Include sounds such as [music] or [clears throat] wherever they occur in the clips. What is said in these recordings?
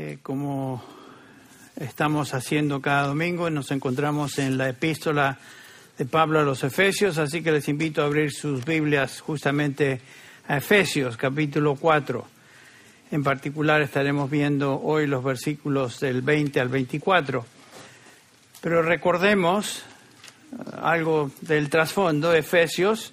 Eh, como estamos haciendo cada domingo, nos encontramos en la epístola de Pablo a los Efesios, así que les invito a abrir sus Biblias justamente a Efesios capítulo 4. En particular estaremos viendo hoy los versículos del 20 al 24. Pero recordemos eh, algo del trasfondo, Efesios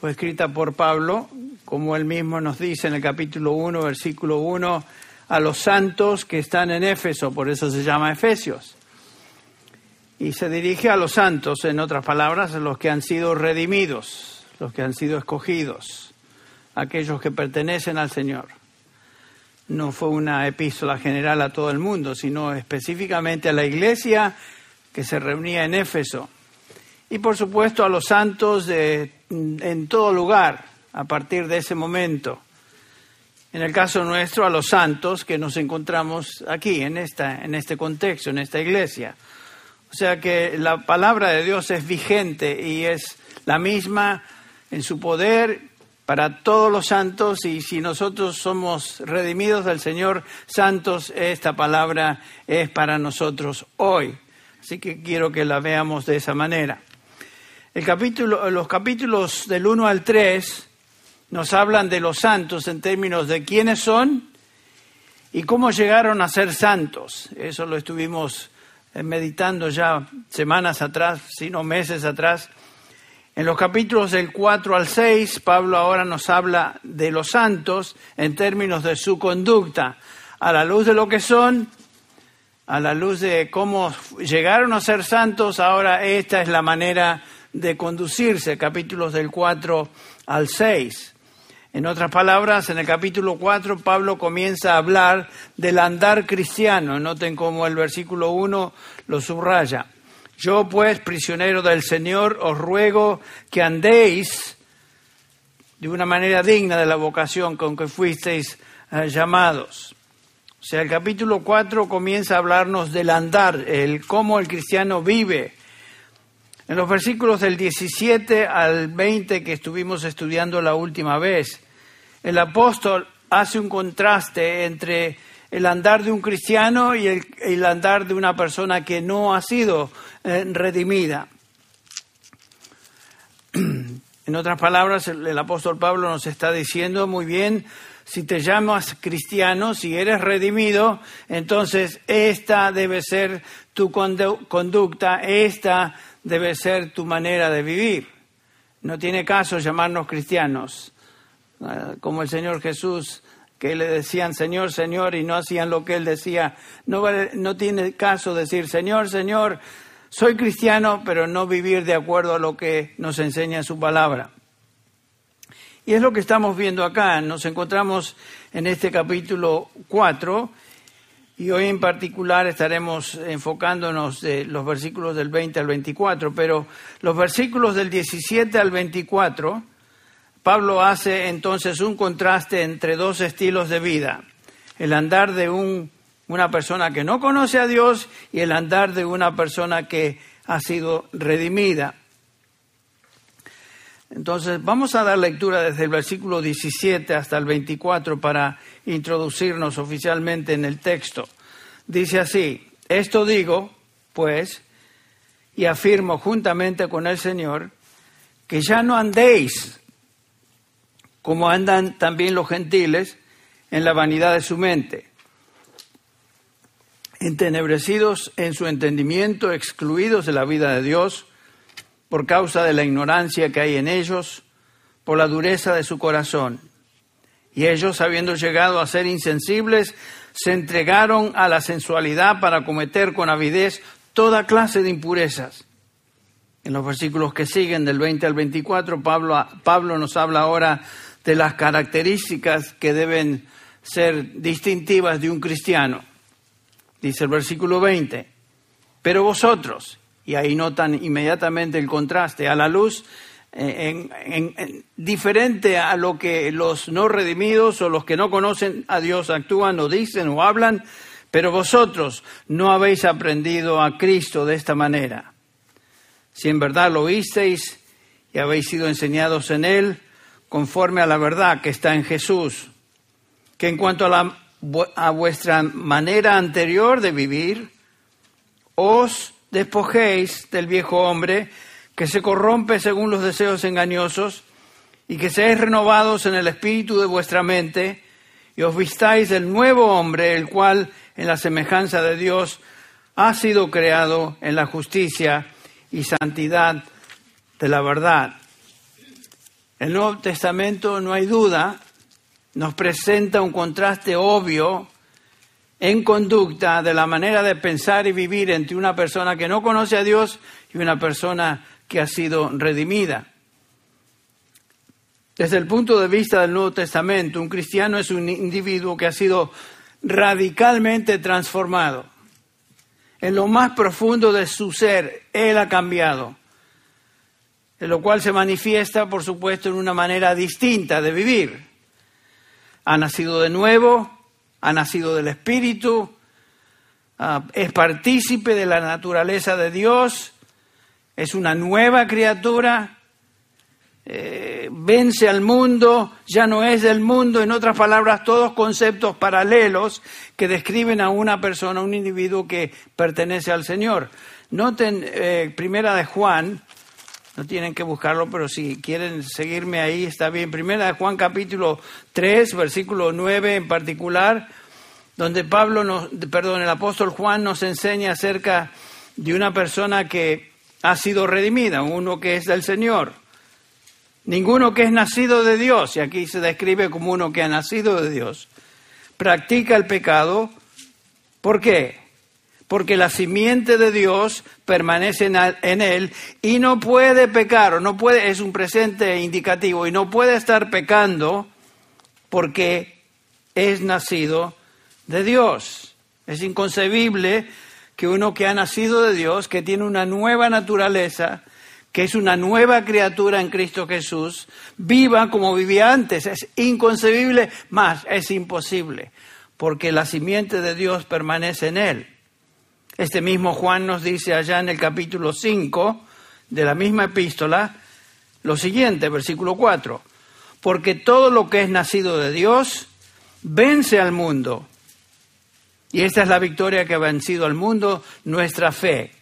fue escrita por Pablo, como él mismo nos dice en el capítulo 1, versículo 1, a los santos que están en Éfeso, por eso se llama Efesios. Y se dirige a los santos, en otras palabras, a los que han sido redimidos, los que han sido escogidos, aquellos que pertenecen al Señor. No fue una epístola general a todo el mundo, sino específicamente a la iglesia que se reunía en Éfeso. Y por supuesto a los santos en todo lugar a partir de ese momento. En el caso nuestro, a los santos que nos encontramos aquí, en, esta, en este contexto, en esta iglesia. O sea que la palabra de Dios es vigente y es la misma en su poder para todos los santos y si nosotros somos redimidos del Señor santos, esta palabra es para nosotros hoy. Así que quiero que la veamos de esa manera. El capítulo, los capítulos del 1 al 3 nos hablan de los santos en términos de quiénes son y cómo llegaron a ser santos. Eso lo estuvimos eh, meditando ya semanas atrás, sino meses atrás. En los capítulos del 4 al 6, Pablo ahora nos habla de los santos en términos de su conducta, a la luz de lo que son, a la luz de cómo llegaron a ser santos, ahora esta es la manera de conducirse, capítulos del 4 al 6. En otras palabras, en el capítulo 4 Pablo comienza a hablar del andar cristiano. Noten cómo el versículo 1 lo subraya. Yo pues, prisionero del Señor, os ruego que andéis de una manera digna de la vocación con que fuisteis eh, llamados. O sea, el capítulo 4 comienza a hablarnos del andar, el cómo el cristiano vive, en los versículos del 17 al 20 que estuvimos estudiando la última vez, el apóstol hace un contraste entre el andar de un cristiano y el, andar de una persona que no ha sido eh, redimida. [clears throat] En otras palabras, el, apóstol Pablo nos está diciendo muy bien, si te llamas cristiano, si eres redimido, entonces esta debe ser tu conducta, esta debe ser tu manera de vivir. No tiene caso llamarnos cristianos, como el Señor Jesús, que le decían Señor, Señor, y no hacían lo que Él decía. No, no tiene caso decir Señor, Señor, soy cristiano, pero no vivir de acuerdo a lo que nos enseña su palabra. Y es lo que estamos viendo acá. Nos encontramos en este capítulo 4 y hoy en particular estaremos enfocándonos de los versículos del 20 al 24, pero los versículos del 17 al 24, Pablo hace entonces un contraste entre dos estilos de vida, el andar de un, una persona que no conoce a Dios y el andar de una persona que ha sido redimida. Entonces, vamos a dar lectura desde el versículo 17 hasta el 24 para introducirnos oficialmente en el texto. Dice así, esto digo, pues, y afirmo juntamente con el Señor, que ya no andéis como andan también los gentiles en la vanidad de su mente, entenebrecidos en su entendimiento, excluidos de la vida de Dios, por causa de la ignorancia que hay en ellos, por la dureza de su corazón. Y ellos, habiendo llegado a ser insensibles, se entregaron a la sensualidad para cometer con avidez toda clase de impurezas. En los versículos que siguen, del 20 al 24, Pablo, Pablo nos habla ahora de las características que deben ser distintivas de un cristiano. Dice el versículo 20, pero vosotros, y ahí notan inmediatamente el contraste, a la luz eh, en, diferente a lo que los no redimidos o los que no conocen a Dios actúan o dicen o hablan, pero vosotros no habéis aprendido a Cristo de esta manera. Si en verdad lo oísteis y habéis sido enseñados en Él, conforme a la verdad que está en Jesús, que en cuanto a la vuestra manera anterior de vivir, os despojéis del viejo hombre que se corrompe según los deseos engañosos y que seáis renovados en el espíritu de vuestra mente y os vistáis del nuevo hombre, el cual en la semejanza de Dios ha sido creado en la justicia y santidad de la verdad. El Nuevo Testamento, no hay duda, nos presenta un contraste obvio en conducta de la manera de pensar y vivir entre una persona que no conoce a Dios y una persona que ha sido redimida. Desde el punto de vista del Nuevo Testamento, un cristiano es un individuo que ha sido radicalmente transformado. En lo más profundo de su ser, Él ha cambiado, en lo cual se manifiesta, por supuesto, en una manera distinta de vivir. Ha nacido de nuevo, ha nacido del Espíritu, ah, es partícipe de la naturaleza de Dios, es una nueva criatura, eh, vence al mundo, ya no es del mundo, en otras palabras, todos conceptos paralelos que describen a una persona, a un individuo que pertenece al Señor. Noten, eh, primera de Juan, no tienen que buscarlo, pero si quieren seguirme ahí, está bien. Primera de Juan capítulo 3, versículo 9 en particular, donde Pablo, nos, perdón, el apóstol Juan nos enseña acerca de una persona que ha sido redimida, uno que es del Señor. Ninguno que es nacido de Dios, y aquí se describe como uno que ha nacido de Dios, practica el pecado. ¿Por qué? Porque la simiente de Dios permanece en él y no puede pecar, o no puede, es un presente indicativo, y no puede estar pecando porque es nacido de Dios. Es inconcebible que uno que ha nacido de Dios, que tiene una nueva naturaleza, que es una nueva criatura en Cristo Jesús, viva como vivía antes. Es inconcebible, más es imposible, porque la simiente de Dios permanece en él. Este mismo Juan nos dice allá en el capítulo 5 de la misma epístola lo siguiente, versículo 4, porque todo lo que es nacido de Dios vence al mundo. Y esta es la victoria que ha vencido al mundo, nuestra fe.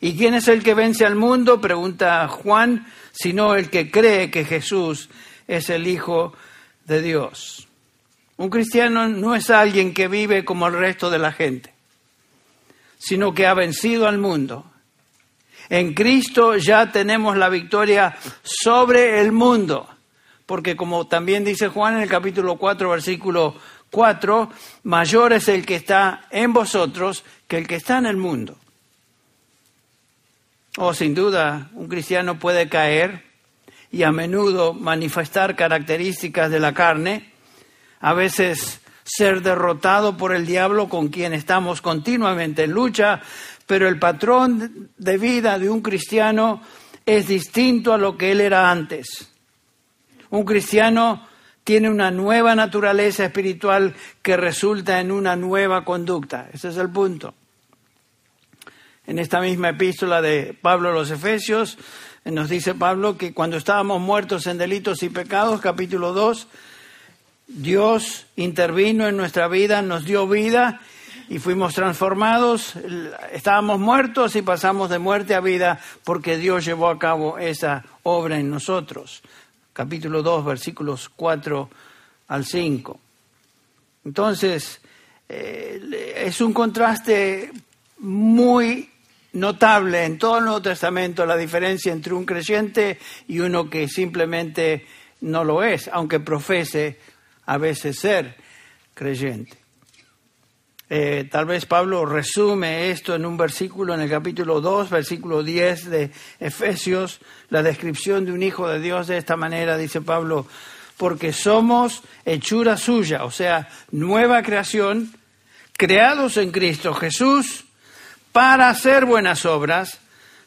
¿Y quién es el que vence al mundo? Pregunta Juan, sino el que cree que Jesús es el Hijo de Dios. Un cristiano no es alguien que vive como el resto de la gente, sino que ha vencido al mundo. En Cristo ya tenemos la victoria sobre el mundo, porque como también dice Juan en el capítulo 4, versículo 4, mayor es el que está en vosotros que el que está en el mundo. Oh, sin duda, un cristiano puede caer y a menudo manifestar características de la carne, a veces ser derrotado por el diablo con quien estamos continuamente en lucha, pero el patrón de vida de un cristiano es distinto a lo que él era antes. Un cristiano tiene una nueva naturaleza espiritual que resulta en una nueva conducta. Ese es el punto en esta misma epístola de Pablo a los Efesios, nos dice Pablo que cuando estábamos muertos en delitos y pecados, capítulo 2, Dios intervino en nuestra vida, nos dio vida y fuimos transformados, estábamos muertos y pasamos de muerte a vida porque Dios llevó a cabo esa obra en nosotros. Capítulo 2, versículos 4 al 5. Entonces, eh, es un contraste muy notable en todo el Nuevo Testamento la diferencia entre un creyente y uno que simplemente no lo es, aunque profese a veces ser creyente. Eh, tal vez Pablo resume esto en un versículo, en el capítulo 2, versículo 10 de Efesios, la descripción de un hijo de Dios de esta manera, dice Pablo, porque somos hechura suya, o sea, nueva creación, creados en Cristo Jesús para hacer buenas obras,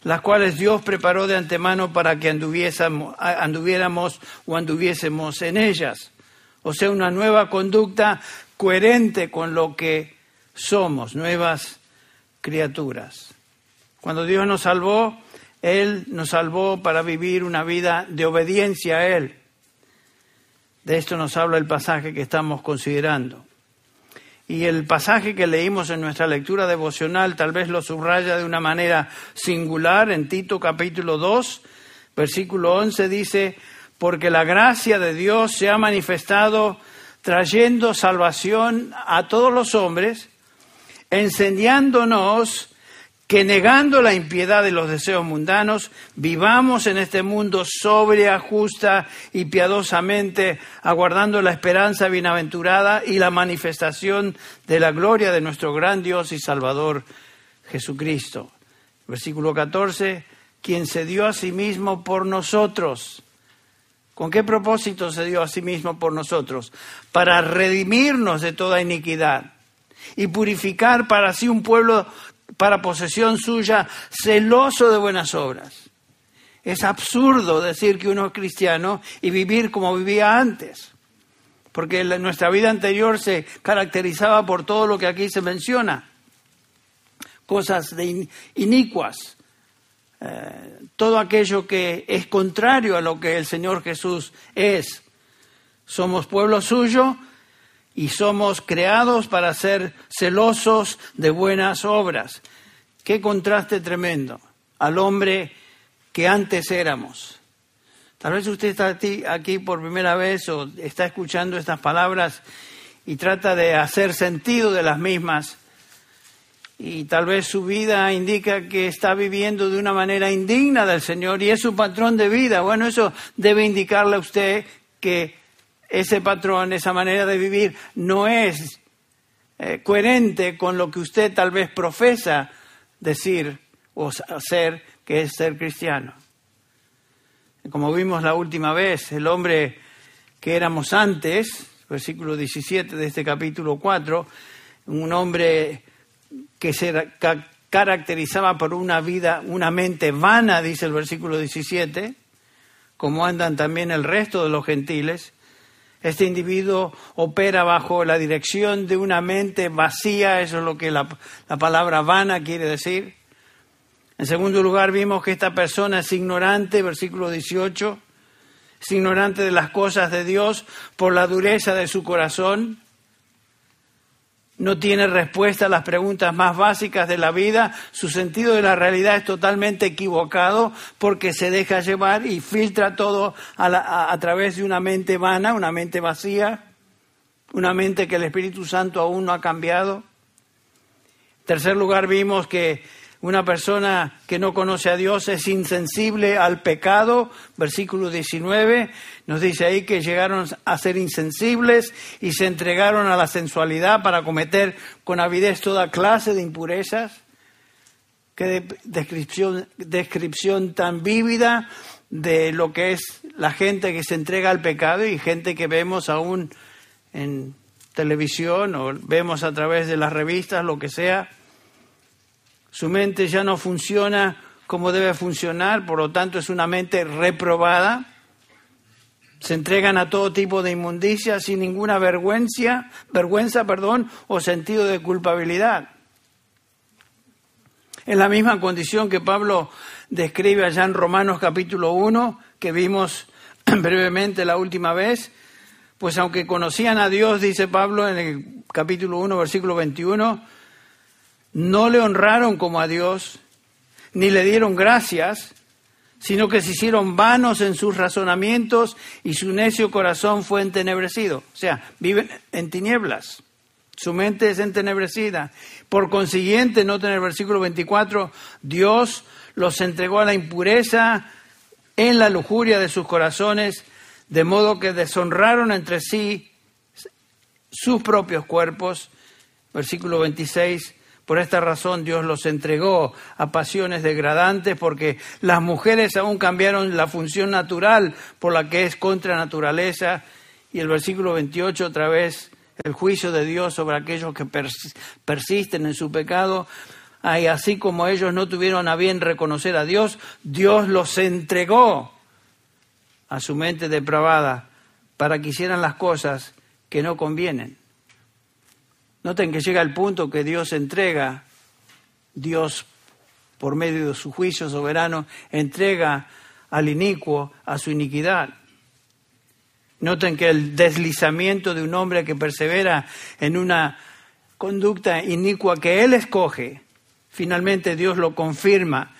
las cuales Dios preparó de antemano para que anduviéramos o anduviésemos en ellas. O sea, una nueva conducta coherente con lo que somos, nuevas criaturas. Cuando Dios nos salvó, Él nos salvó para vivir una vida de obediencia a Él. De esto nos habla el pasaje que estamos considerando. y el pasaje que leímos en nuestra lectura devocional tal vez lo subraya de una manera singular en Tito capítulo 2, versículo 11 dice, porque la gracia de Dios se ha manifestado trayendo salvación a todos los hombres, enseñándonos que negando la impiedad de los deseos mundanos, vivamos en este mundo sobria, justa y piadosamente, aguardando la esperanza bienaventurada y la manifestación de la gloria de nuestro gran Dios y Salvador Jesucristo. Versículo 14, quien se dio a sí mismo por nosotros. ¿Con qué propósito se dio a sí mismo por nosotros? Para redimirnos de toda iniquidad y purificar para sí un pueblo para posesión suya, celoso de buenas obras. Es absurdo decir que uno es cristiano y vivir como vivía antes, porque nuestra vida anterior se caracterizaba por todo lo que aquí se menciona, cosas inicuas, eh, todo aquello que es contrario a lo que el Señor Jesús es. Somos pueblo suyo y somos creados para ser celosos de buenas obras. Qué contraste tremendo al hombre que antes éramos. Tal vez usted está aquí por primera vez o está escuchando estas palabras y trata de hacer sentido de las mismas y tal vez su vida indica que está viviendo de una manera indigna del Señor y es su patrón de vida. Bueno, eso debe indicarle a usted que ese patrón, esa manera de vivir, no es eh, coherente con lo que usted tal vez profesa decir o hacer que es ser cristiano. Como vimos la última vez, el hombre que éramos antes, versículo 17 de este capítulo 4, un hombre que se caracterizaba por una vida, una mente vana, dice el versículo 17, como andan también el resto de los gentiles, este individuo opera bajo la dirección de una mente vacía, eso es lo que la, palabra vana quiere decir. En segundo lugar, vimos que esta persona es ignorante, versículo 18, es ignorante de las cosas de Dios por la dureza de su corazón no tiene respuesta a las preguntas más básicas de la vida, su sentido de la realidad es totalmente equivocado porque se deja llevar y filtra todo a, través de una mente vana, una mente vacía, una mente que el Espíritu Santo aún no ha cambiado. En tercer lugar, vimos que una persona que no conoce a Dios es insensible al pecado. Versículo 19 nos dice ahí que llegaron a ser insensibles y se entregaron a la sensualidad para cometer con avidez toda clase de impurezas. Qué descripción, descripción tan vívida de lo que es la gente que se entrega al pecado y gente que vemos aún en televisión o vemos a través de las revistas, lo que sea su mente ya no funciona como debe funcionar, por lo tanto es una mente reprobada. Se entregan a todo tipo de inmundicia sin ninguna vergüenza, vergüenza, perdón, o sentido de culpabilidad. En la misma condición que Pablo describe allá en Romanos capítulo 1, que vimos [clears throat] brevemente la última vez, pues aunque conocían a Dios, dice Pablo en el capítulo 1, versículo 21, no le honraron como a Dios, ni le dieron gracias, sino que se hicieron vanos en sus razonamientos y su necio corazón fue entenebrecido. O sea, viven en tinieblas. Su mente es entenebrecida. Por consiguiente, noten en el versículo 24, Dios los entregó a la impureza en la lujuria de sus corazones, de modo que deshonraron entre sí sus propios cuerpos. Versículo 26, por esta razón Dios los entregó a pasiones degradantes porque las mujeres aún cambiaron la función natural por la que es contra naturaleza. Y el versículo 28 otra vez, el juicio de Dios sobre aquellos que persisten en su pecado. Y así como ellos no tuvieron a bien reconocer a Dios, Dios los entregó a su mente depravada para que hicieran las cosas que no convienen. Noten que llega el punto que Dios entrega, Dios por medio de su juicio soberano, entrega al inicuo a su iniquidad. Noten que el deslizamiento de un hombre que persevera en una conducta inicua que él escoge, finalmente Dios lo confirma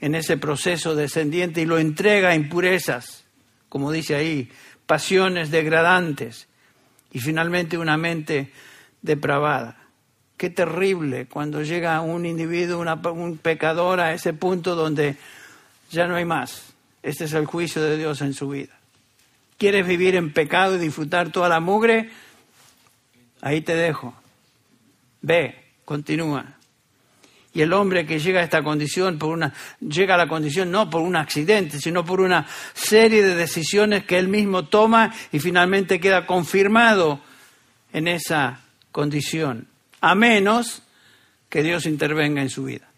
en ese proceso descendiente y lo entrega a impurezas, como dice ahí, pasiones degradantes y finalmente una mente depravada. Qué terrible cuando llega un individuo, un pecador a ese punto donde ya no hay más. Este es el juicio de Dios en su vida. ¿Quieres vivir en pecado y disfrutar toda la mugre? Ahí te dejo. Ve, continúa. Y el hombre que llega a esta condición por una llega a la condición no por un accidente, sino por una serie de decisiones que él mismo toma y finalmente queda confirmado en esa condición, a menos que Dios intervenga en su vida,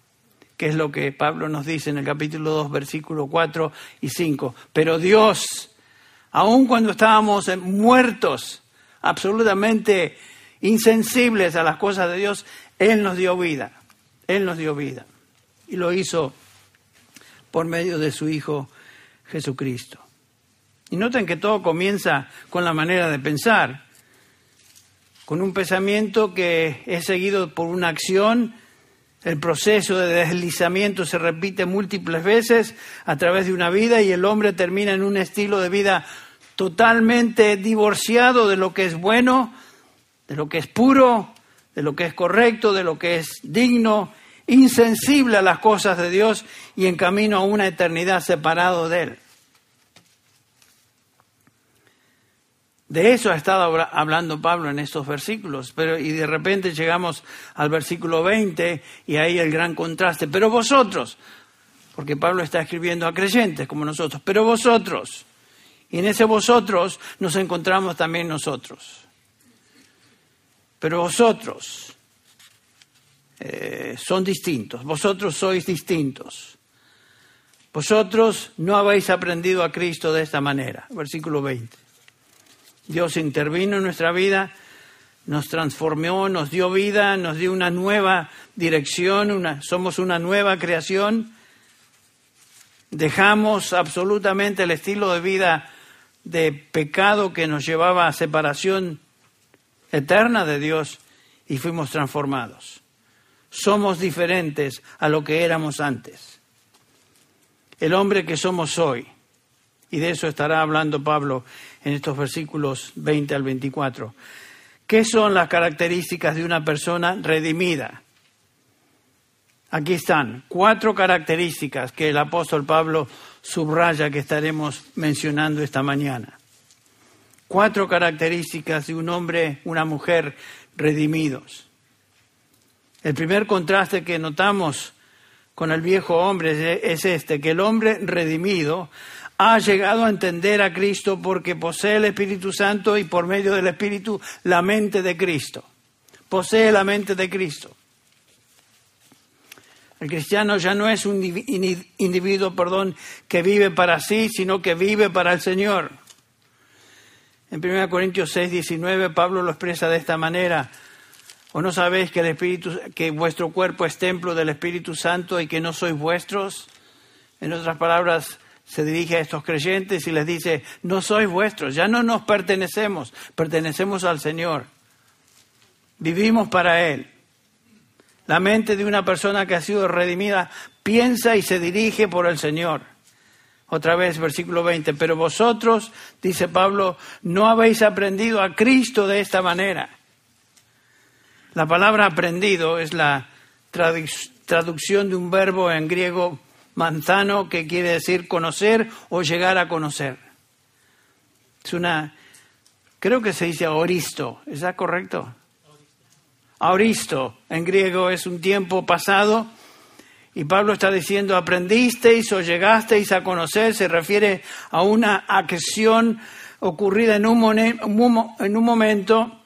que es lo que Pablo nos dice en el capítulo 2, versículos 4 y 5. Pero Dios, aun cuando estábamos muertos, absolutamente insensibles a las cosas de Dios, Él nos dio vida. Él nos dio vida. Y lo hizo por medio de su Hijo Jesucristo. Y noten que todo comienza con la manera de pensar, con un pensamiento que es seguido por una acción. El proceso de deslizamiento se repite múltiples veces a través de una vida y el hombre termina en un estilo de vida totalmente divorciado de lo que es bueno, de lo que es puro, de lo que es correcto, de lo que es digno, insensible a las cosas de Dios y en camino a una eternidad separado de Él. De eso ha estado hablando Pablo en estos versículos, pero y de repente llegamos al versículo 20 y ahí el gran contraste. Pero vosotros, porque Pablo está escribiendo a creyentes como nosotros, pero vosotros, y en ese vosotros nos encontramos también nosotros. Pero vosotros eh, son distintos, vosotros sois distintos. Vosotros no habéis aprendido a Cristo de esta manera. Versículo 20. Dios intervino en nuestra vida, nos transformó, nos dio vida, nos dio una nueva dirección, somos una nueva creación. Dejamos absolutamente el estilo de vida de pecado que nos llevaba a separación eterna de Dios y fuimos transformados. Somos diferentes a lo que éramos antes. El hombre que somos hoy, y de eso estará hablando Pablo en estos versículos 20 al 24. ¿Qué son las características de una persona redimida? Aquí están cuatro características que el apóstol Pablo subraya que estaremos mencionando esta mañana cuatro características de un hombre, una mujer redimidos. El primer contraste que notamos con el viejo hombre es este, que el hombre redimido ha llegado a entender a Cristo porque posee el Espíritu Santo y por medio del Espíritu la mente de Cristo. Posee la mente de Cristo. El cristiano ya no es un individuo, perdón, que vive para sí, sino que vive para el Señor. En 1 Corintios 6, 19, Pablo lo expresa de esta manera. ¿O no sabéis que, el Espíritu, que vuestro cuerpo es templo del Espíritu Santo y que no sois vuestros? En otras palabras, se dirige a estos creyentes y les dice, no sois vuestros, ya no nos pertenecemos, pertenecemos al Señor. Vivimos para Él. La mente de una persona que ha sido redimida piensa y se dirige por el Señor. Otra vez, versículo 20, pero vosotros, dice Pablo, no habéis aprendido a Cristo de esta manera. La palabra aprendido es la traducción de un verbo en griego manzano que quiere decir conocer o llegar a conocer. Es una, creo que se dice auristo, ¿está correcto? Auristo en griego es un tiempo pasado y Pablo está diciendo, aprendisteis o llegasteis a conocer, se refiere a una acción ocurrida en un momento.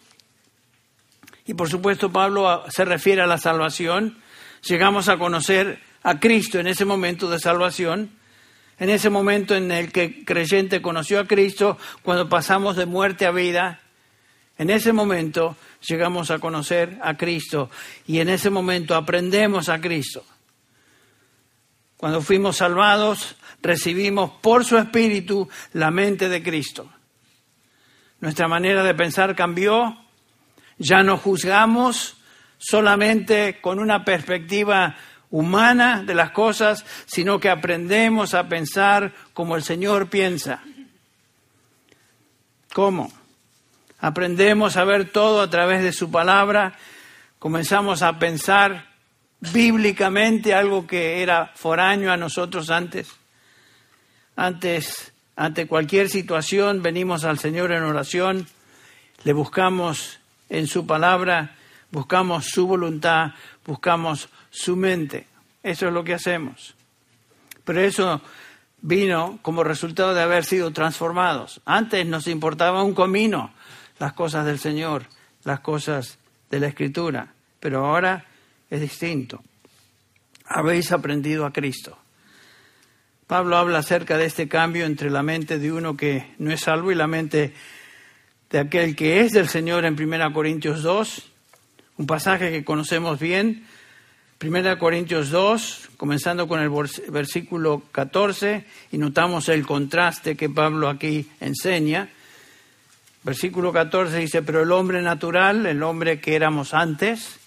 Y por supuesto Pablo se refiere a la salvación. Llegamos a conocer a Cristo en ese momento de salvación, en ese momento en el que creyente conoció a Cristo, cuando pasamos de muerte a vida, en ese momento llegamos a conocer a Cristo y en ese momento aprendemos a Cristo. Cuando fuimos salvados, recibimos por su Espíritu la mente de Cristo. Nuestra manera de pensar cambió, ya no juzgamos, solamente con una perspectiva humana de las cosas, sino que aprendemos a pensar como el Señor piensa. ¿Cómo? Aprendemos a ver todo a través de su palabra, comenzamos a pensar bíblicamente algo que era foráneo a nosotros antes. Antes, ante cualquier situación, venimos al Señor en oración, le buscamos en su palabra, buscamos su voluntad, buscamos su mente. Eso es lo que hacemos. Pero eso vino como resultado de haber sido transformados. Antes nos importaba un comino las cosas del Señor, las cosas de la Escritura, pero ahora es distinto. Habéis aprendido a Cristo. Pablo habla acerca de este cambio entre la mente de uno que no es salvo y la mente de aquel que es del Señor en 1 Corintios 2, un pasaje que conocemos bien, 1 Corintios 2, comenzando con el versículo 14, y notamos el contraste que Pablo aquí enseña. Versículo 14 dice, pero el hombre natural, el hombre que éramos antes,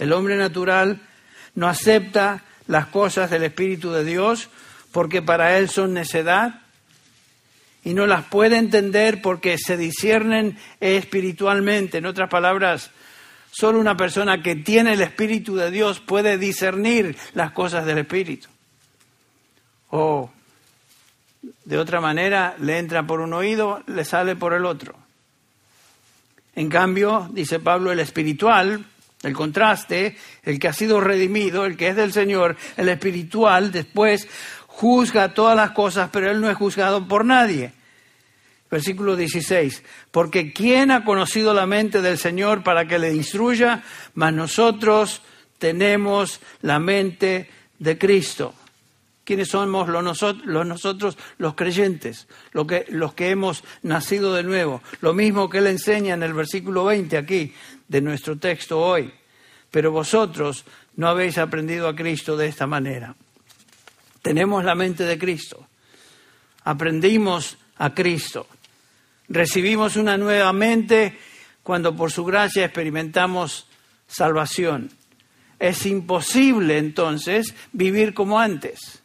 el hombre natural no acepta las cosas del Espíritu de Dios porque para él son necedad y no las puede entender porque se disciernen espiritualmente. En otras palabras, solo una persona que tiene el Espíritu de Dios puede discernir las cosas del Espíritu. O de otra manera, le entra por un oído, le sale por el otro. En cambio, dice Pablo, el espiritual, el contraste, el que ha sido redimido, el que es del Señor, el espiritual, después juzga todas las cosas, pero él no es juzgado por nadie. Versículo 16, porque ¿quién ha conocido la mente del Señor para que le instruya? Mas nosotros tenemos la mente de Cristo. ¿Quiénes somos los, nosotros, los creyentes, los que, los que hemos nacido de nuevo? Lo mismo que él enseña en el versículo 20 aquí de nuestro texto hoy. Pero vosotros no habéis aprendido a Cristo de esta manera. Tenemos la mente de Cristo. Aprendimos a Cristo. Recibimos una nueva mente cuando por su gracia experimentamos salvación. Es imposible entonces vivir como antes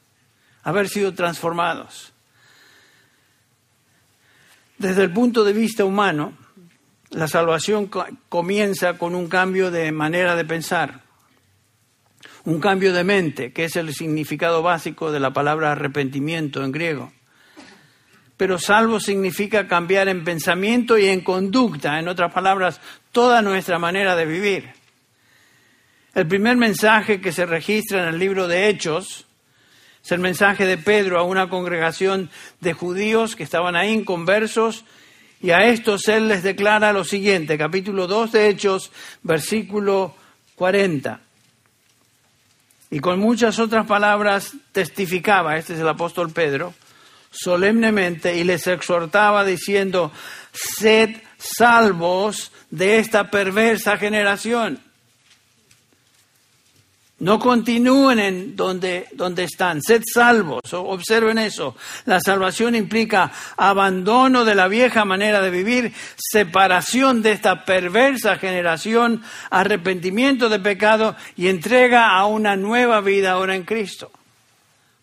haber sido transformados. Desde el punto de vista humano, la salvación comienza con un cambio de manera de pensar, un cambio de mente, que es el significado básico de la palabra arrepentimiento en griego. Pero salvo significa cambiar en pensamiento y en conducta, en otras palabras, toda nuestra manera de vivir. El primer mensaje que se registra en el libro de Hechos es el mensaje de Pedro a una congregación de judíos que estaban ahí inconversos y a estos él les declara lo siguiente, capítulo 2 de Hechos, versículo 40. Y con muchas otras palabras testificaba, este es el apóstol Pedro, solemnemente y les exhortaba diciendo, sed salvos de esta perversa generación. No continúen en donde, donde están, sed salvos, observen eso. La salvación implica abandono de la vieja manera de vivir, separación de esta perversa generación, arrepentimiento de pecado y entrega a una nueva vida ahora en Cristo.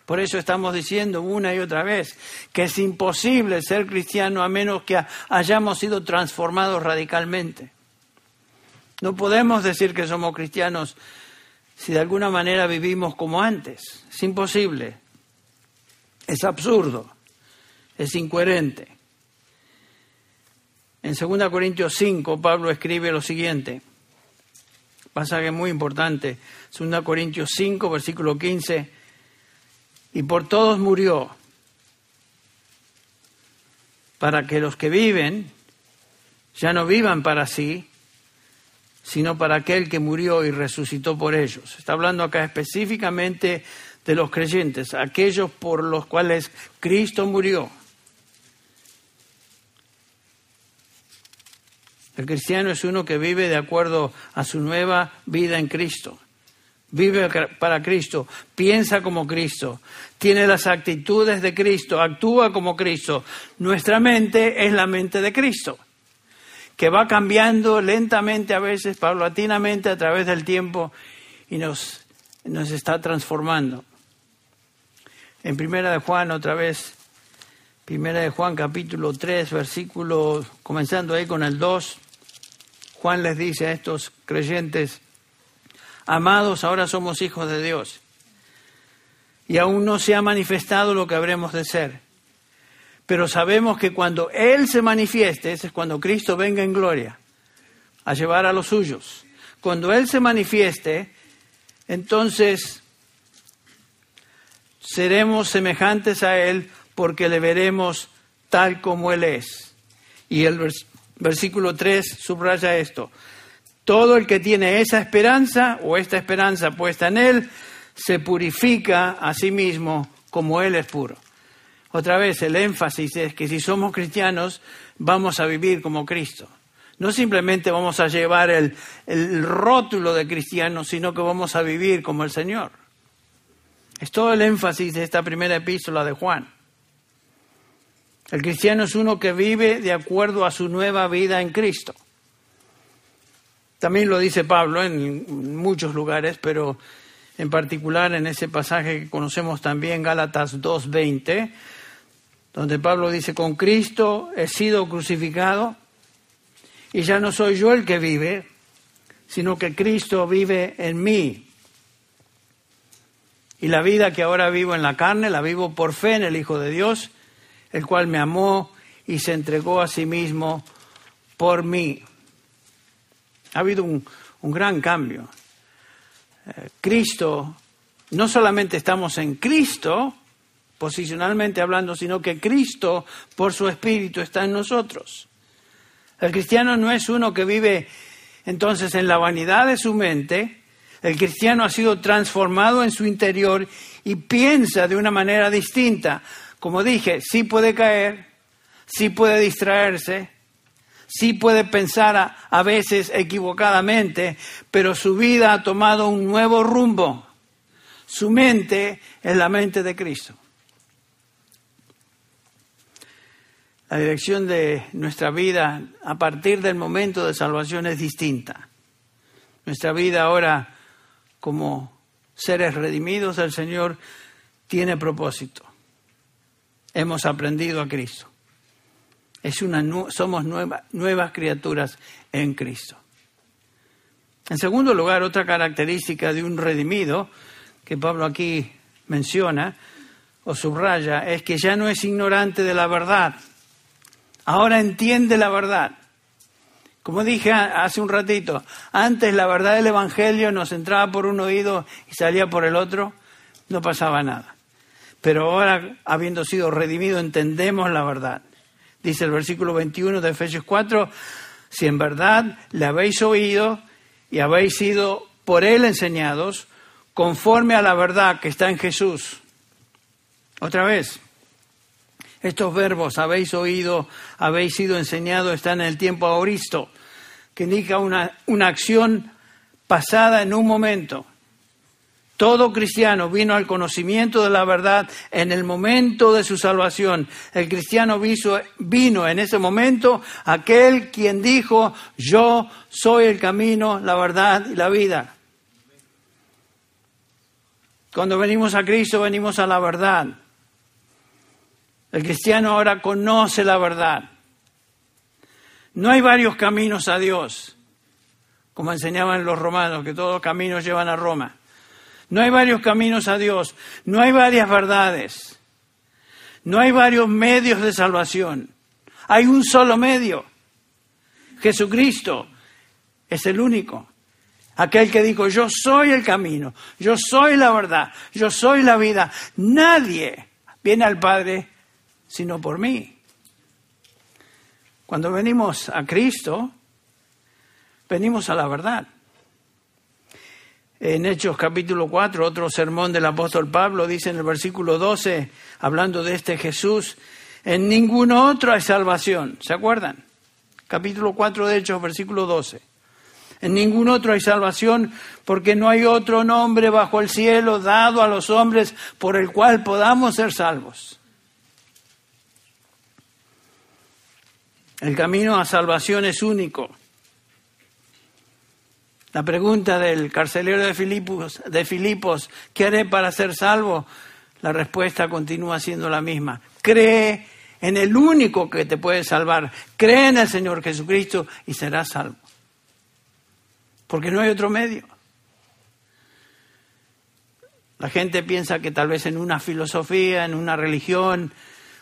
Por eso estamos diciendo una y otra vez que es imposible ser cristiano a menos que hayamos sido transformados radicalmente. No podemos decir que somos cristianos si de alguna manera vivimos como antes. Es imposible. Es absurdo. Es incoherente. En 2 Corintios 5, Pablo escribe lo siguiente. Pasaje muy importante. 2 Corintios 5, versículo 15. Y por todos murió, para que los que viven ya no vivan para sí, sino para aquel que murió y resucitó por ellos. Está hablando acá específicamente de los creyentes, aquellos por los cuales Cristo murió. El cristiano es uno que vive de acuerdo a su nueva vida en Cristo. Vive para Cristo, piensa como Cristo, tiene las actitudes de Cristo, actúa como Cristo. Nuestra mente es la mente de Cristo. que va cambiando lentamente a veces, paulatinamente a través del tiempo y nos, nos está transformando. En Primera de Juan, otra vez, Primera de Juan capítulo 3, versículo, comenzando ahí con el 2, Juan les dice a estos creyentes, amados, ahora somos hijos de Dios y aún no se ha manifestado lo que habremos de ser. Pero sabemos que cuando Él se manifieste, ese es cuando Cristo venga en gloria a llevar a los suyos, cuando Él se manifieste, entonces seremos semejantes a Él porque le veremos tal como Él es. Y el versículo 3 subraya esto. Todo el que tiene esa esperanza o esta esperanza puesta en Él, se purifica a sí mismo como Él es puro. Otra vez, el énfasis es que si somos cristianos, vamos a vivir como Cristo. No simplemente vamos a llevar el, el rótulo de cristiano, sino que vamos a vivir como el Señor. Es todo el énfasis de esta primera epístola de Juan. El cristiano es uno que vive de acuerdo a su nueva vida en Cristo. También lo dice Pablo en muchos lugares, pero en particular en ese pasaje que conocemos también, Gálatas 2.20, donde Pablo dice, con Cristo he sido crucificado y ya no soy yo el que vive, sino que Cristo vive en mí. Y la vida que ahora vivo en la carne, la vivo por fe en el Hijo de Dios, el cual me amó y se entregó a sí mismo por mí. Ha habido un, un gran cambio. Cristo, no solamente estamos en Cristo, posicionalmente hablando, sino que Cristo, por su Espíritu, está en nosotros. El cristiano no es uno que vive entonces en la vanidad de su mente, el cristiano ha sido transformado en su interior y piensa de una manera distinta. Como dije, sí puede caer, sí puede distraerse, sí puede pensar a, veces equivocadamente, pero su vida ha tomado un nuevo rumbo. Su mente es la mente de Cristo. La dirección de nuestra vida a partir del momento de salvación es distinta. Nuestra vida ahora como seres redimidos del Señor tiene propósito. Hemos aprendido a Cristo. Es una, somos nuevas criaturas en Cristo. En segundo lugar, otra característica de un redimido que Pablo aquí menciona o subraya es que ya no es ignorante de la verdad. Ahora entiende la verdad. Como dije hace un ratito, antes la verdad del Evangelio nos entraba por un oído y salía por el otro, no pasaba nada. Pero ahora, habiendo sido redimido, entendemos la verdad. Dice el versículo 21 de Efesios 4, si en verdad le habéis oído y habéis sido por él enseñados, conforme a la verdad que está en Jesús. Otra vez, estos verbos, habéis oído, habéis sido enseñados, están en el tiempo aoristo, que indica una, una acción pasada en un momento. Todo cristiano vino al conocimiento de la verdad en el momento de su salvación. El cristiano vino en ese momento aquel quien dijo, yo soy el camino, la verdad y la vida. Cuando venimos a Cristo venimos a la verdad. El cristiano ahora conoce la verdad. No hay varios caminos a Dios, como enseñaban los romanos, que todos los caminos llevan a Roma. No hay varios caminos a Dios, no hay varias verdades, no hay varios medios de salvación. Hay un solo medio. Jesucristo es el único. Aquel que dijo, yo soy el camino, yo soy la verdad, yo soy la vida. Nadie viene al Padre sino por mí. Cuando venimos a Cristo, venimos a la verdad. En Hechos capítulo 4, otro sermón del apóstol Pablo, dice en el versículo 12, hablando de este Jesús, en ningún otro hay salvación. ¿Se acuerdan? Capítulo 4 de Hechos, versículo 12. En ningún otro hay salvación porque no hay otro nombre bajo el cielo dado a los hombres por el cual podamos ser salvos. El camino a salvación es único. La pregunta del carcelero de Filipos, de Filipos, ¿qué haré para ser salvo? La respuesta continúa siendo la misma. Cree en el único que te puede salvar. Cree en el Señor Jesucristo y serás salvo. Porque no hay otro medio. La gente piensa que tal vez en una filosofía, en una religión,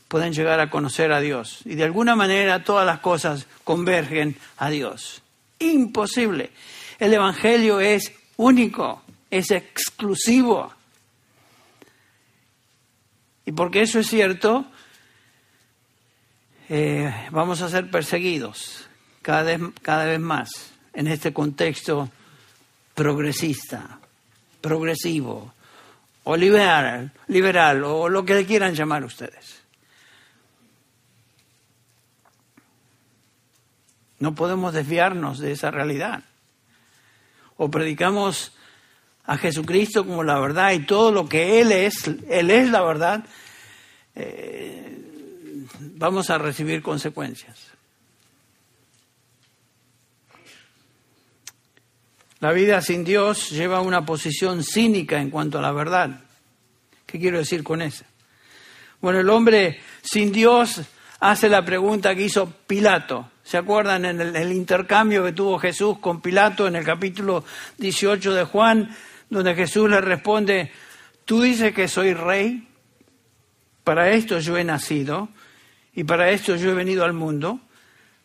pueden llegar a conocer a Dios. Y de alguna manera todas las cosas convergen a Dios. Imposible. El Evangelio es único, es exclusivo. Y porque eso es cierto, eh, vamos a ser perseguidos cada vez, cada vez más en este contexto progresista, progresivo, o liberal, liberal, o lo que quieran llamar ustedes. No podemos desviarnos de esa realidad. O predicamos a Jesucristo como la verdad y todo lo que Él es, Él es la verdad, eh, vamos a recibir consecuencias. La vida sin Dios lleva una posición cínica en cuanto a la verdad. ¿Qué quiero decir con eso? Bueno, el hombre sin Dios hace la pregunta que hizo Pilato. ¿Se acuerdan en el, intercambio que tuvo Jesús con Pilato en el capítulo 18 de Juan, donde Jesús le responde, tú dices que soy rey, para esto yo he nacido y para esto yo he venido al mundo,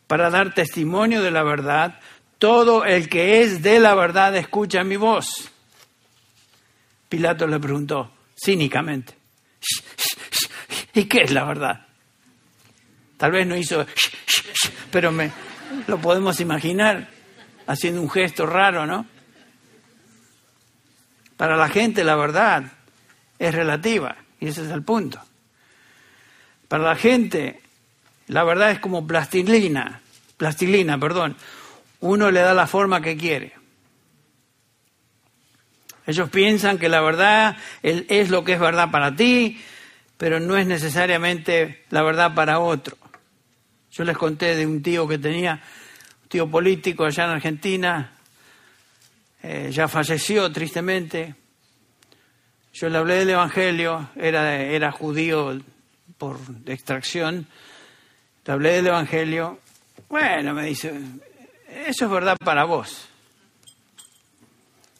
para dar testimonio de la verdad, todo el que es de la verdad escucha mi voz. Pilato le preguntó cínicamente, ¿y qué es la verdad? Tal vez no hizo, pero me, lo podemos imaginar haciendo un gesto raro, ¿no? Para la gente la verdad es relativa, y ese es el punto. Para la gente la verdad es como plastilina, plastilina, perdón uno le da la forma que quiere. Ellos piensan que la verdad es lo que es verdad para ti, pero no es necesariamente la verdad para otro. Yo les conté de un tío que tenía, un tío político allá en Argentina, eh, ya falleció tristemente. Yo le hablé del Evangelio, era, era judío por extracción, le hablé del Evangelio. Bueno, me dice, eso es verdad para vos.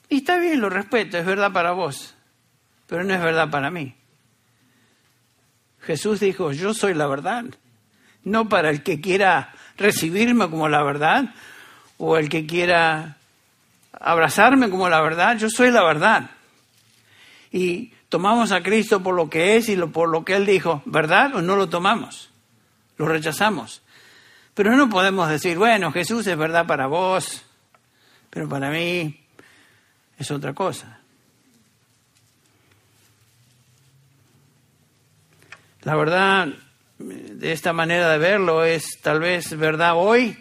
Y está bien, lo respeto, es verdad para vos, pero no es verdad para mí. Jesús dijo, yo soy la verdad, no para el que quiera recibirme como la verdad o el que quiera abrazarme como la verdad, yo soy la verdad. Y tomamos a Cristo por lo que es y por lo que Él dijo, ¿verdad? O no lo tomamos, lo rechazamos. Pero no podemos decir, bueno, Jesús es verdad para vos, pero para mí es otra cosa. La verdad, de esta manera de verlo, es tal vez verdad hoy,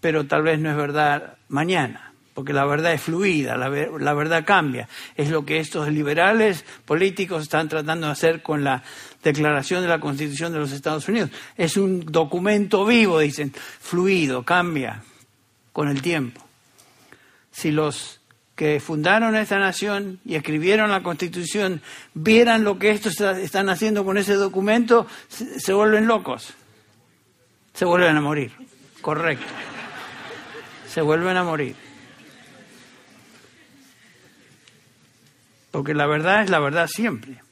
pero tal vez no es verdad mañana porque la verdad es fluida, la, la, verdad cambia. Es lo que estos liberales políticos están tratando de hacer con la declaración de la Constitución de los Estados Unidos. Es un documento vivo, dicen, fluido, cambia con el tiempo. Si los que fundaron esta nación y escribieron la Constitución vieran lo que estos están haciendo con ese documento, se vuelven locos, se vuelven a morir. Correcto. Se vuelven a morir. porque la verdad es la verdad siempre.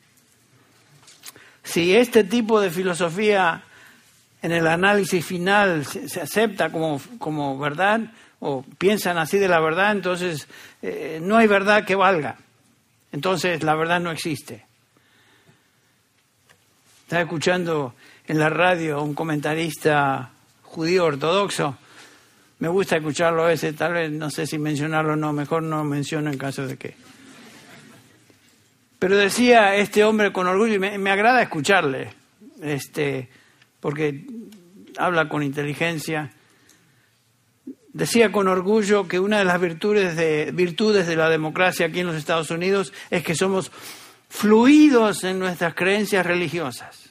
Si este tipo de filosofía en el análisis final se, acepta como, como, verdad o piensan así de la verdad, entonces eh, no hay verdad que valga. Entonces la verdad no existe. Estaba escuchando en la radio a un comentarista judío ortodoxo. Me gusta escucharlo ese, tal vez no sé si mencionarlo o no, mejor no menciono en caso de que pero decía este hombre con orgullo, y me, agrada escucharle, este, porque habla con inteligencia. Decía con orgullo que una de las virtudes de, virtudes de la democracia aquí en los Estados Unidos es que somos fluidos en nuestras creencias religiosas.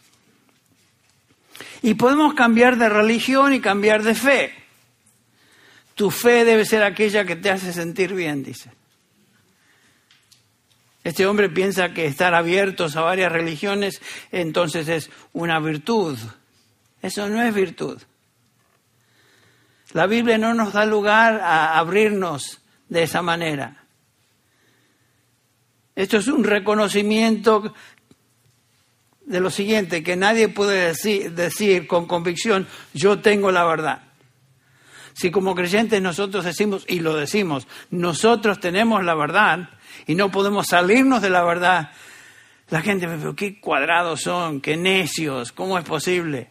Y podemos cambiar de religión y cambiar de fe. Tu fe debe ser aquella que te hace sentir bien, dice. Este hombre piensa que estar abiertos a varias religiones entonces es una virtud. Eso no es virtud. La Biblia no nos da lugar a abrirnos de esa manera. Esto es un reconocimiento de lo siguiente, que nadie puede decir, con convicción, yo tengo la verdad. Si como creyentes nosotros decimos, y lo decimos, nosotros tenemos la verdad y no podemos salirnos de la verdad, la gente me dice, qué cuadrados son, qué necios, ¿cómo es posible?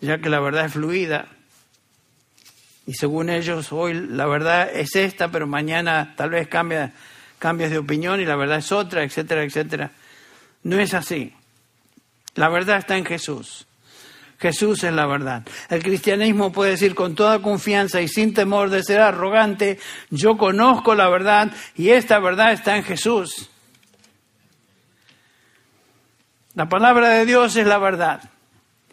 Ya que la verdad es fluida. Y según ellos, hoy la verdad es esta, pero mañana tal vez cambia, cambias de opinión y la verdad es otra, etcétera, etcétera. No es así. La verdad está en Jesús. Jesús es la verdad. El cristianismo puede decir con toda confianza y sin temor de ser arrogante, yo conozco la verdad y esta verdad está en Jesús. La palabra de Dios es la verdad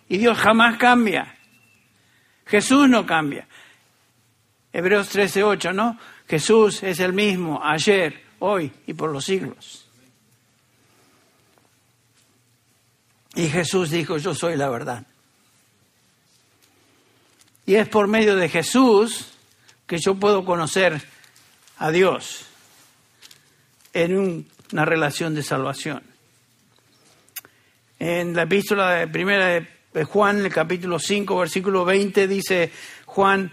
y Dios jamás cambia. Jesús no cambia. Hebreos 13:8, ¿no? Jesús es el mismo ayer, hoy y por los siglos. Y Jesús dijo, yo soy la verdad. Y es por medio de Jesús que yo puedo conocer a Dios en una relación de salvación. En la epístola de primera de Juan, el capítulo 5, versículo 20, dice Juan,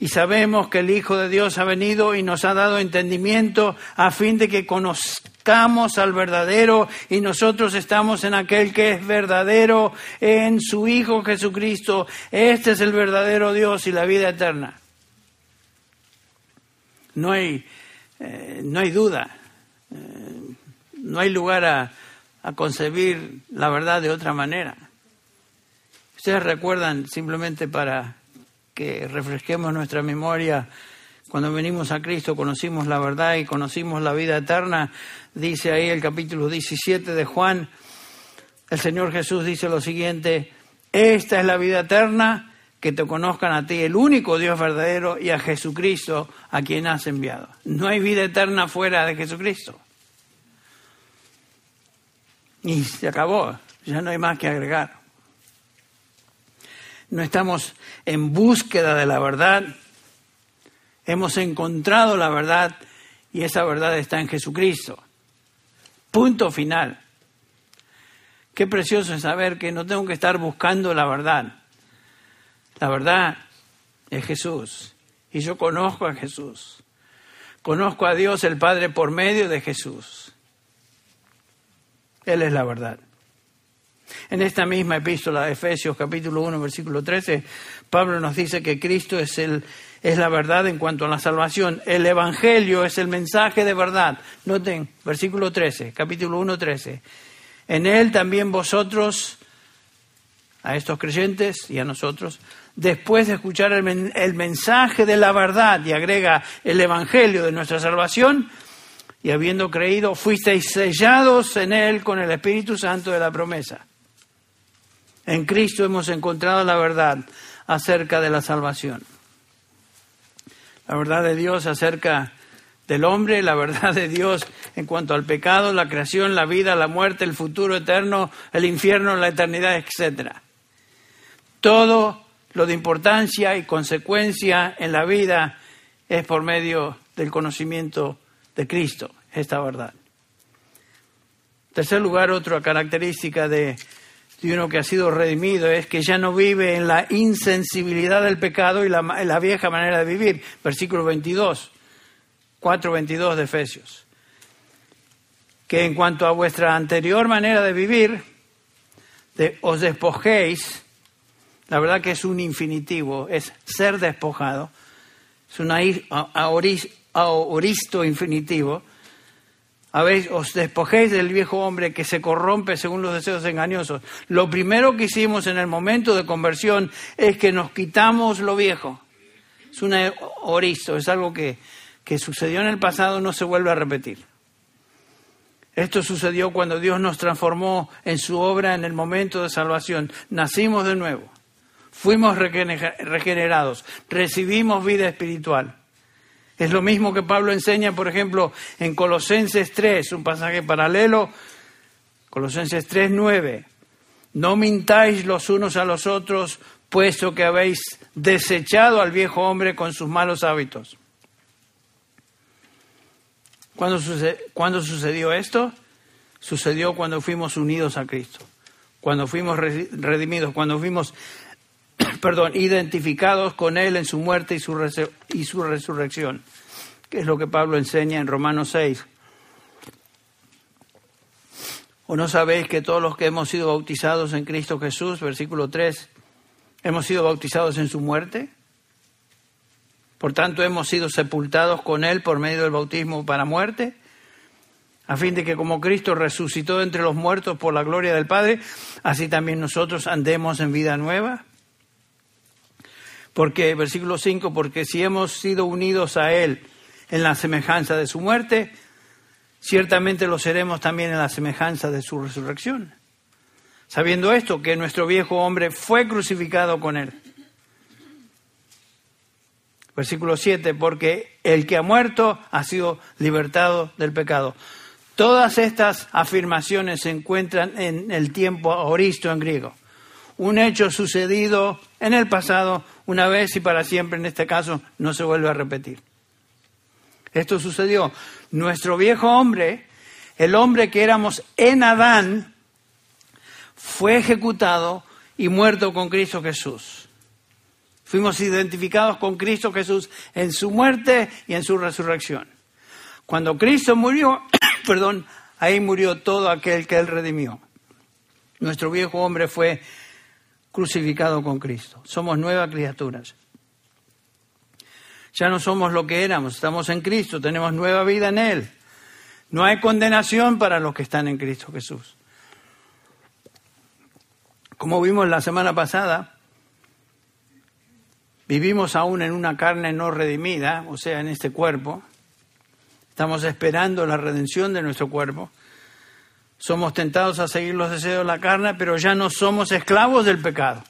y sabemos que el Hijo de Dios ha venido y nos ha dado entendimiento a fin de que conozcamos al verdadero y nosotros estamos en aquel que es verdadero, en su Hijo Jesucristo. Este es el verdadero Dios y la vida eterna. No hay, eh, no hay duda, eh, no hay lugar a concebir la verdad de otra manera. Ustedes recuerdan simplemente para que refresquemos nuestra memoria. Cuando venimos a Cristo conocimos la verdad y conocimos la vida eterna. Dice ahí el capítulo 17 de Juan, el Señor Jesús dice lo siguiente, esta es la vida eterna, que te conozcan a ti, el único Dios verdadero, y a Jesucristo, a quien has enviado. No hay vida eterna fuera de Jesucristo. Y se acabó, ya no hay más que agregar no estamos en búsqueda de la verdad, hemos encontrado la verdad y esa verdad está en Jesucristo. Punto final. Qué precioso es saber que no tengo que estar buscando la verdad. La verdad es Jesús y yo conozco a Jesús. Conozco a Dios el Padre por medio de Jesús. Él es la verdad. En esta misma epístola de Efesios capítulo 1 versículo 13, Pablo nos dice que Cristo es, el, es la verdad en cuanto a la salvación. El Evangelio es el mensaje de verdad. Noten, versículo 13, capítulo 1, 13. En él también vosotros, a estos creyentes y a nosotros, después de escuchar el, el mensaje de la verdad, y agrega el Evangelio de nuestra salvación, y habiendo creído, fuisteis sellados en él con el Espíritu Santo de la promesa en Cristo hemos encontrado la verdad acerca de la salvación. La verdad de Dios acerca del hombre, la verdad de Dios en cuanto al pecado, la creación, la vida, la muerte, el futuro eterno, el infierno, la eternidad, etc. Todo lo de importancia y consecuencia en la vida es por medio del conocimiento de Cristo, esta verdad. En tercer lugar, otra característica de y uno que ha sido redimido es que ya no vive en la insensibilidad del pecado y la, la vieja manera de vivir. Versículo 22, 4.22 de Efesios. Que en cuanto a vuestra anterior manera de vivir, os despojéis, la verdad que es un infinitivo, es ser despojado, es un aoristo infinitivo, os despojéis del viejo hombre que se corrompe según los deseos engañosos. Lo primero que hicimos en el momento de conversión es que nos quitamos lo viejo. Es un orizo, es algo que, que sucedió en el pasado, no se vuelve a repetir. Esto sucedió cuando Dios nos transformó en su obra en el momento de salvación. Nacimos de nuevo, fuimos regenerados, recibimos vida espiritual. Es lo mismo que Pablo enseña, por ejemplo, en Colosenses 3, un pasaje paralelo, Colosenses 3, 9. No mintáis los unos a los otros, puesto que habéis desechado al viejo hombre con sus malos hábitos. ¿Cuándo, sucedió esto? Sucedió cuando fuimos unidos a Cristo, cuando fuimos redimidos, cuando fuimos, perdón, identificados con Él en su muerte y su, y su resurrección, que es lo que Pablo enseña en Romanos 6. ¿O no sabéis que todos los que hemos sido bautizados en Cristo Jesús, versículo 3, hemos sido bautizados en su muerte? Por tanto, hemos sido sepultados con Él por medio del bautismo para muerte, a fin de que como Cristo resucitó entre los muertos por la gloria del Padre, así también nosotros andemos en vida nueva. Porque, versículo 5, porque si hemos sido unidos a Él en la semejanza de su muerte, ciertamente lo seremos también en la semejanza de su resurrección. Sabiendo esto, que nuestro viejo hombre fue crucificado con Él Versículo 7, porque el que ha muerto ha sido libertado del pecado. Todas estas afirmaciones se encuentran en el tiempo aoristo en griego. Un hecho sucedido en el pasado una vez y para siempre, en este caso, no se vuelve a repetir. Esto sucedió. Nuestro viejo hombre, el hombre que éramos en Adán, fue ejecutado y muerto con Cristo Jesús. Fuimos identificados con Cristo Jesús en su muerte y en su resurrección. Cuando Cristo murió, [coughs] perdón, ahí murió todo aquel que Él redimió. Nuestro viejo hombre fue crucificado con Cristo. Somos nuevas criaturas. Ya no somos lo que éramos, estamos en Cristo, tenemos nueva vida en Él. No hay condenación para los que están en Cristo Jesús. Como vimos la semana pasada, Vivimos aún en una carne no redimida, o sea, en este cuerpo. Estamos esperando la redención de nuestro cuerpo. Somos tentados a seguir los deseos de la carne, pero ya no somos esclavos del pecado.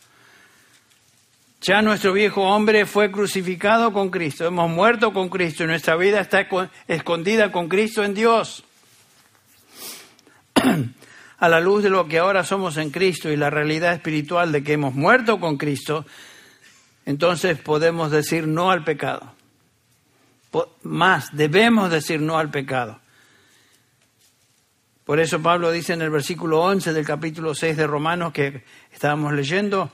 Ya nuestro viejo hombre fue crucificado con Cristo, hemos muerto con Cristo y nuestra vida está escondida con Cristo en Dios. [clears throat] A la luz de lo que ahora somos en Cristo y la realidad espiritual de que hemos muerto con Cristo, entonces podemos decir no al pecado. Más, debemos decir no al pecado. Por eso Pablo dice en el versículo 11 del capítulo 6 de Romanos que estábamos leyendo,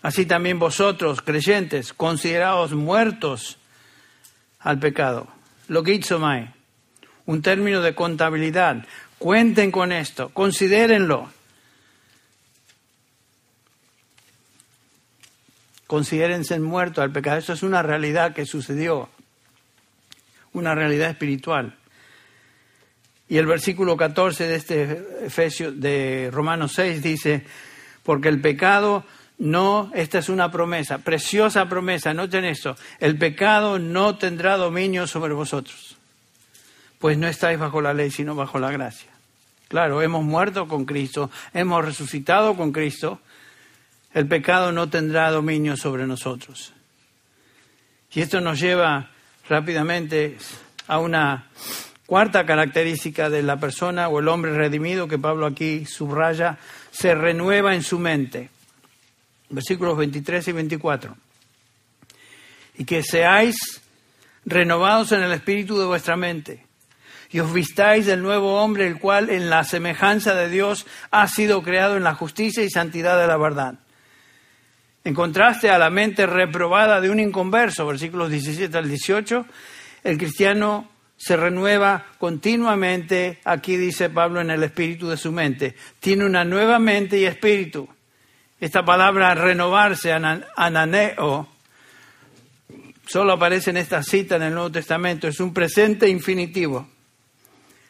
así también vosotros, creyentes, considerados muertos al pecado. Lo que hizo Mai, un término de contabilidad. Cuenten con esto, considérenlo. considérense muertos al pecado. Eso es una realidad que sucedió, una realidad espiritual. Y el versículo 14 de este Efesio de Romanos 6 dice, porque el pecado no, esta es una promesa, preciosa promesa, noten esto, el pecado no tendrá dominio sobre vosotros, pues no estáis bajo la ley, sino bajo la gracia. Claro, hemos muerto con Cristo, hemos resucitado con Cristo, el pecado no tendrá dominio sobre nosotros. Y esto nos lleva rápidamente a una cuarta característica de la persona o el hombre redimido que Pablo aquí subraya, se renueva en su mente. Versículos 23 y 24. Y que seáis renovados en el espíritu de vuestra mente y os vistáis del nuevo hombre, el cual en la semejanza de Dios ha sido creado en la justicia y santidad de la verdad. En contraste a la mente reprobada de un inconverso, versículos 17 al 18, el cristiano se renueva continuamente, aquí dice Pablo, en el espíritu de su mente. Tiene una nueva mente y espíritu. Esta palabra renovarse, ananeo, solo aparece en esta cita en el Nuevo Testamento. Es un presente infinitivo.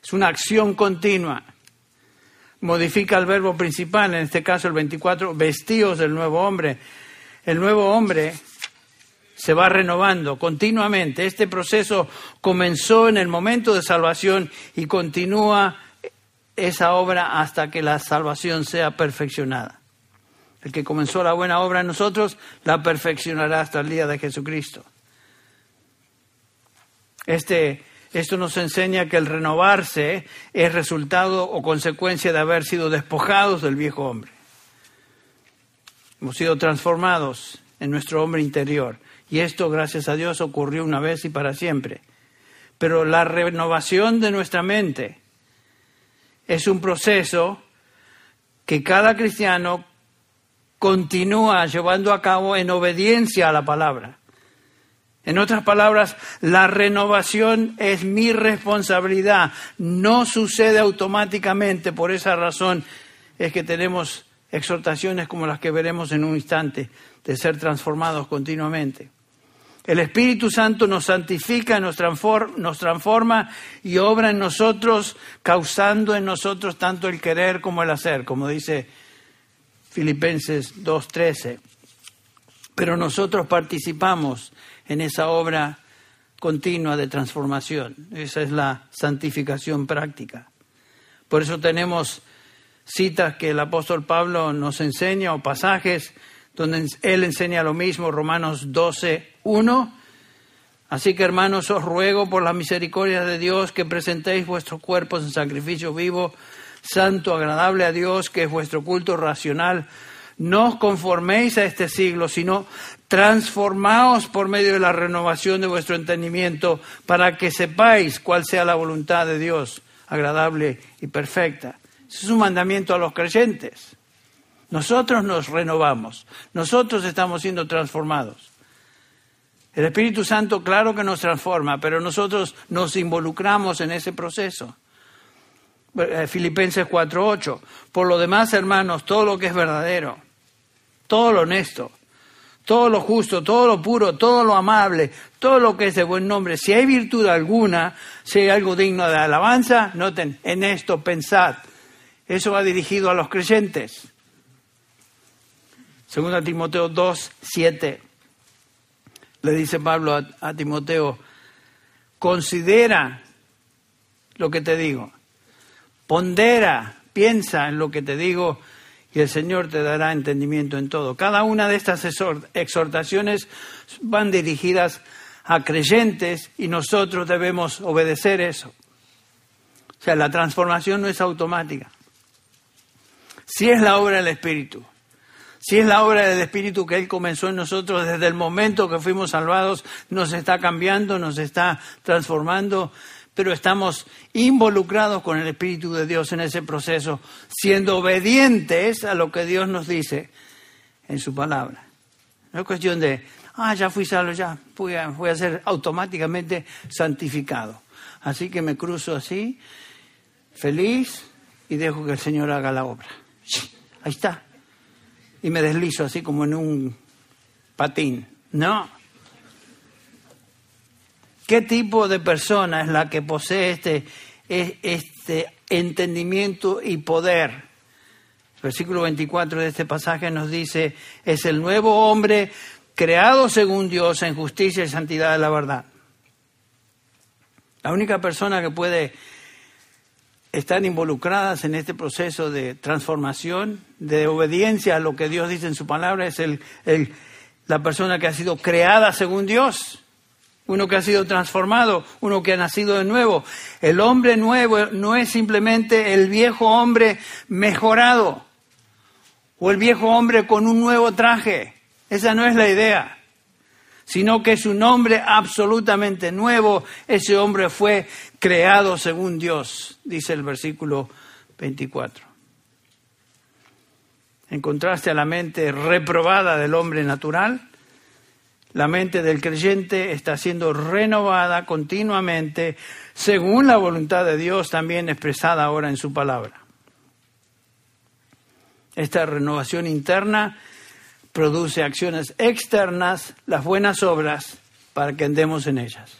Es una acción continua. Modifica el verbo principal, en este caso el 24, vestidos del nuevo hombre el nuevo hombre se va renovando continuamente. Este proceso comenzó en el momento de salvación y continúa esa obra hasta que la salvación sea perfeccionada. El que comenzó la buena obra en nosotros la perfeccionará hasta el día de Jesucristo. Este, esto nos enseña que el renovarse es resultado o consecuencia de haber sido despojados del viejo hombre. Hemos sido transformados en nuestro hombre interior. Y esto, gracias a Dios, ocurrió una vez y para siempre. Pero la renovación de nuestra mente es un proceso que cada cristiano continúa llevando a cabo en obediencia a la palabra. En otras palabras, la renovación es mi responsabilidad, no sucede automáticamente, por esa razón es que tenemos exhortaciones como las que veremos en un instante, de ser transformados continuamente. El Espíritu Santo nos santifica, nos transforma, y obra en nosotros, causando en nosotros tanto el querer como el hacer, como dice Filipenses 2.13. Pero nosotros participamos en esa obra continua de transformación. Esa es la santificación práctica. Por eso tenemos citas que el apóstol Pablo nos enseña o pasajes donde él enseña lo mismo, Romanos 12, 1. Así que hermanos, os ruego por la misericordia de Dios que presentéis vuestros cuerpos en sacrificio vivo, santo, agradable a Dios, que es vuestro culto racional. No os conforméis a este siglo, sino transformaos por medio de la renovación de vuestro entendimiento para que sepáis cuál sea la voluntad de Dios, agradable y perfecta. Ese es un mandamiento a los creyentes. Nosotros nos renovamos, nosotros estamos siendo transformados. El Espíritu Santo claro que nos transforma, pero nosotros nos involucramos en ese proceso. Eh, Filipenses 4:8. Por lo demás, hermanos, todo lo que es verdadero, todo lo honesto, todo lo justo, todo lo puro, todo lo amable, todo lo que es de buen nombre, si hay virtud alguna, si hay algo digno de alabanza, noten, en esto pensad. Eso va dirigido a los creyentes. Segunda Timoteo 2, 7. Le dice Pablo a, Timoteo, considera lo que te digo, pondera, piensa en lo que te digo y el Señor te dará entendimiento en todo. Cada una de estas exhortaciones van dirigidas a creyentes y nosotros debemos obedecer eso. O sea, la transformación no es automática. Si es la obra del Espíritu. Si es la obra del Espíritu que Él comenzó en nosotros desde el momento que fuimos salvados, nos está cambiando, nos está transformando, pero estamos involucrados con el Espíritu de Dios en ese proceso, siendo obedientes a lo que Dios nos dice en su palabra. No es cuestión de, ah, ya fui salvo, ya voy a, ser automáticamente santificado. Así que me cruzo así, feliz, y dejo que el Señor haga la obra. Ahí está. Y me deslizo así como en un patín. No. ¿Qué tipo de persona es la que posee este, este entendimiento y poder? Versículo 24 de este pasaje nos dice, es el nuevo hombre creado según Dios en justicia y santidad de la verdad. La única persona que puede están involucradas en este proceso de transformación, de obediencia a lo que Dios dice en su palabra, es el, la persona que ha sido creada según Dios, uno que ha sido transformado, uno que ha nacido de nuevo. El hombre nuevo no es simplemente el viejo hombre mejorado o el viejo hombre con un nuevo traje. Esa no es la idea sino que es un hombre absolutamente nuevo. Ese hombre fue creado según Dios, dice el versículo 24. En contraste a la mente reprobada del hombre natural, la mente del creyente está siendo renovada continuamente según la voluntad de Dios también expresada ahora en su palabra. Esta renovación interna produce acciones externas, las buenas obras, para que andemos en ellas.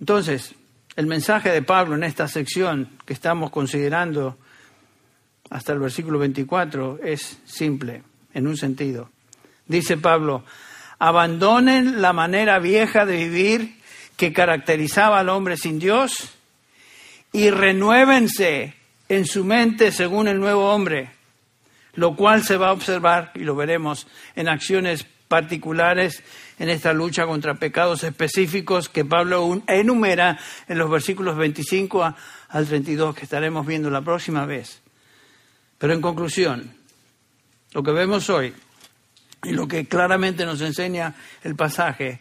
Entonces, el mensaje de Pablo en esta sección que estamos considerando hasta el versículo 24 es simple, en un sentido. Dice Pablo, abandonen la manera vieja de vivir que caracterizaba al hombre sin Dios y renuévense en su mente según el nuevo hombre, lo cual se va a observar, y lo veremos, en acciones particulares en esta lucha contra pecados específicos que Pablo enumera en los versículos 25 al 32 que estaremos viendo la próxima vez. Pero en conclusión, lo que vemos hoy y lo que claramente nos enseña el pasaje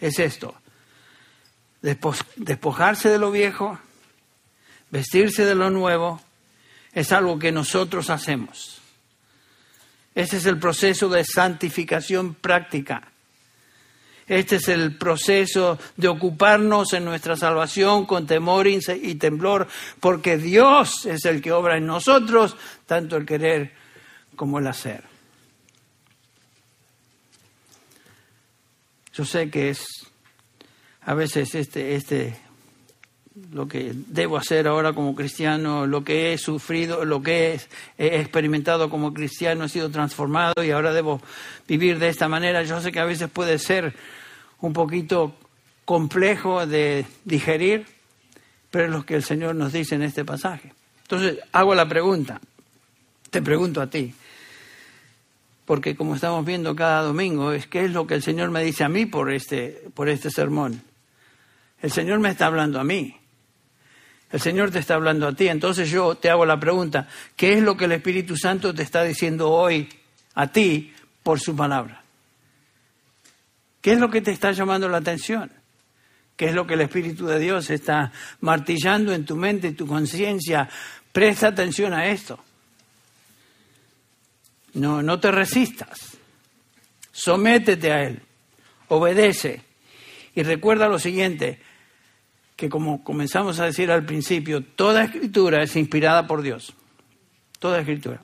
es esto. Despojarse de lo viejo, vestirse de lo nuevo, es algo que nosotros hacemos. Ese es el proceso de santificación práctica. Este es el proceso de ocuparnos en nuestra salvación con temor y temblor, porque Dios es el que obra en nosotros, tanto el querer como el hacer. Yo sé que es a veces este, este, lo que debo hacer ahora como cristiano, lo que he sufrido, lo que he, experimentado como cristiano ha sido transformado y ahora debo vivir de esta manera. Yo sé que a veces puede ser un poquito complejo de digerir, pero es lo que el Señor nos dice en este pasaje. Entonces, hago la pregunta, te pregunto a ti, porque como estamos viendo cada domingo, es qué es lo que el Señor me dice a mí por este, por este sermón. El Señor me está hablando a mí. El Señor te está hablando a ti. Entonces yo te hago la pregunta, ¿qué es lo que el Espíritu Santo te está diciendo hoy a ti por su palabra? ¿Qué es lo que te está llamando la atención? ¿Qué es lo que el Espíritu de Dios está martillando en tu mente y tu conciencia? Presta atención a esto. No, no te resistas. Sométete a Él. Obedece. Y recuerda lo siguiente, que como comenzamos a decir al principio, toda escritura es inspirada por Dios. Toda escritura.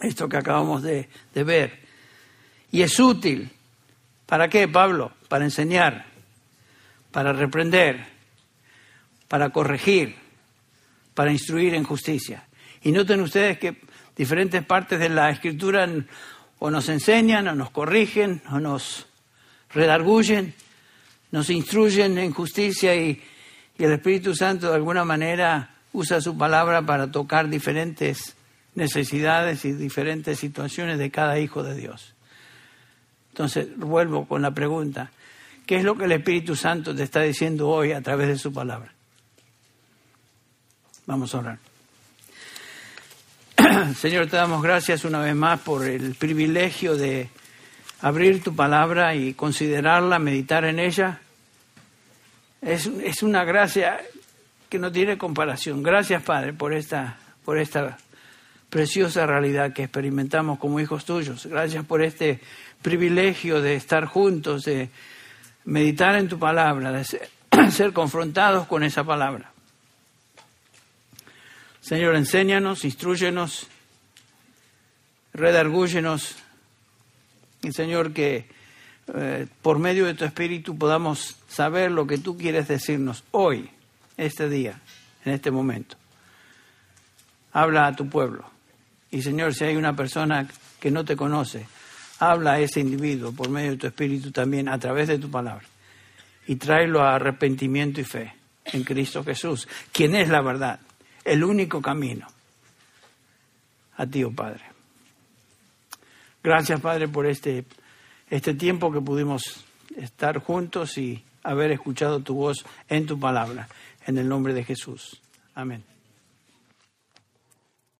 Esto que acabamos de, ver. Y es útil ¿Para qué, Pablo? Para enseñar, para reprender, para corregir, para instruir en justicia. Y noten ustedes que diferentes partes de la escritura o nos enseñan, o nos corrigen, o nos redarguyen, nos instruyen en justicia y, el Espíritu Santo de alguna manera usa su palabra para tocar diferentes necesidades y diferentes situaciones de cada hijo de Dios. Entonces, vuelvo con la pregunta, ¿qué es lo que el Espíritu Santo te está diciendo hoy a través de su palabra? Vamos a orar. [clears throat] Señor, te damos gracias una vez más por el privilegio de abrir tu palabra y considerarla, meditar en ella. Es, es una gracia que no tiene comparación. Gracias, Padre, por esta, por esta preciosa realidad que experimentamos como hijos tuyos. Gracias por este privilegio de estar juntos, de meditar en tu palabra, de ser, [clears throat] confrontados con esa palabra. Señor, enséñanos, instruyenos, redargúyenos, y Señor, que eh, por medio de tu Espíritu podamos saber lo que tú quieres decirnos hoy, este día, en este momento. Habla a tu pueblo. Y Señor, si hay una persona que no te conoce, habla a ese individuo por medio de tu espíritu también a través de tu palabra y tráelo a arrepentimiento y fe en Cristo Jesús, quien es la verdad, el único camino. A ti, oh Padre. Gracias, Padre, por este, este tiempo que pudimos estar juntos y haber escuchado tu voz en tu palabra. En el nombre de Jesús. Amén.